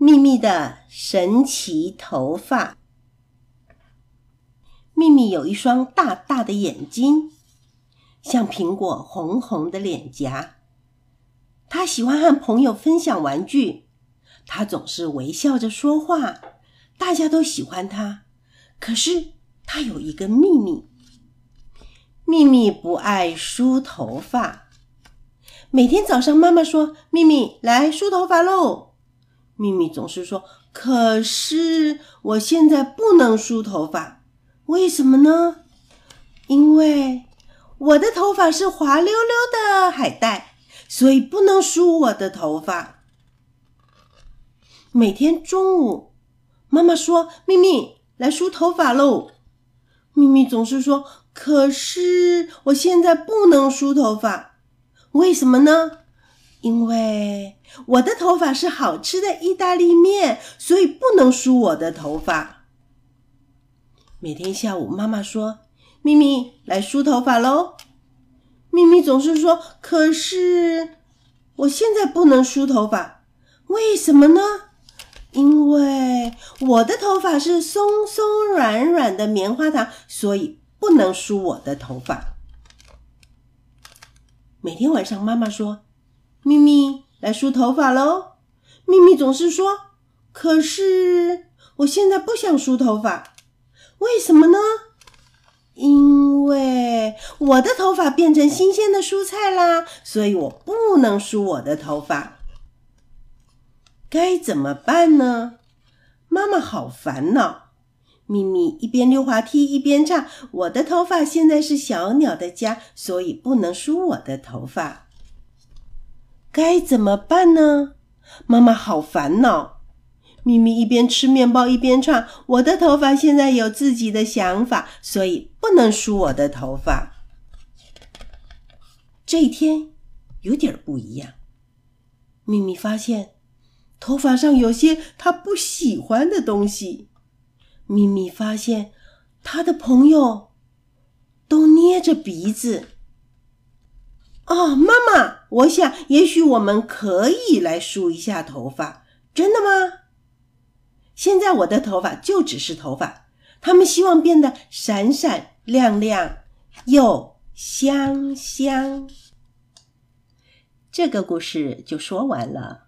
秘密的神奇头发。秘密有一双大大的眼睛，像苹果红红的脸颊。他喜欢和朋友分享玩具，他总是微笑着说话，大家都喜欢他。可是他有一个秘密：秘密不爱梳头发。每天早上，妈妈说：“秘密来梳头发喽。”秘密总是说：“可是我现在不能梳头发，为什么呢？因为我的头发是滑溜溜的海带，所以不能梳我的头发。”每天中午，妈妈说：“秘密来梳头发喽。”秘密总是说：“可是我现在不能梳头发。”为什么呢？因为我的头发是好吃的意大利面，所以不能梳我的头发。每天下午，妈妈说：“咪咪来梳头发喽。”咪咪总是说：“可是我现在不能梳头发，为什么呢？因为我的头发是松松软软的棉花糖，所以不能梳我的头发。”每天晚上，妈妈说：“咪咪来梳头发喽。”咪咪总是说：“可是我现在不想梳头发，为什么呢？因为我的头发变成新鲜的蔬菜啦，所以我不能梳我的头发。该怎么办呢？妈妈好烦恼。”咪咪一边溜滑梯一边唱：“我的头发现在是小鸟的家，所以不能梳我的头发。该怎么办呢？”妈妈好烦恼。咪咪一边吃面包一边唱：“我的头发现在有自己的想法，所以不能梳我的头发。”这一天有点不一样。咪咪发现头发上有些他不喜欢的东西。咪咪发现，他的朋友都捏着鼻子。哦，妈妈，我想也许我们可以来梳一下头发，真的吗？现在我的头发就只是头发，他们希望变得闪闪亮亮又香香。这个故事就说完了。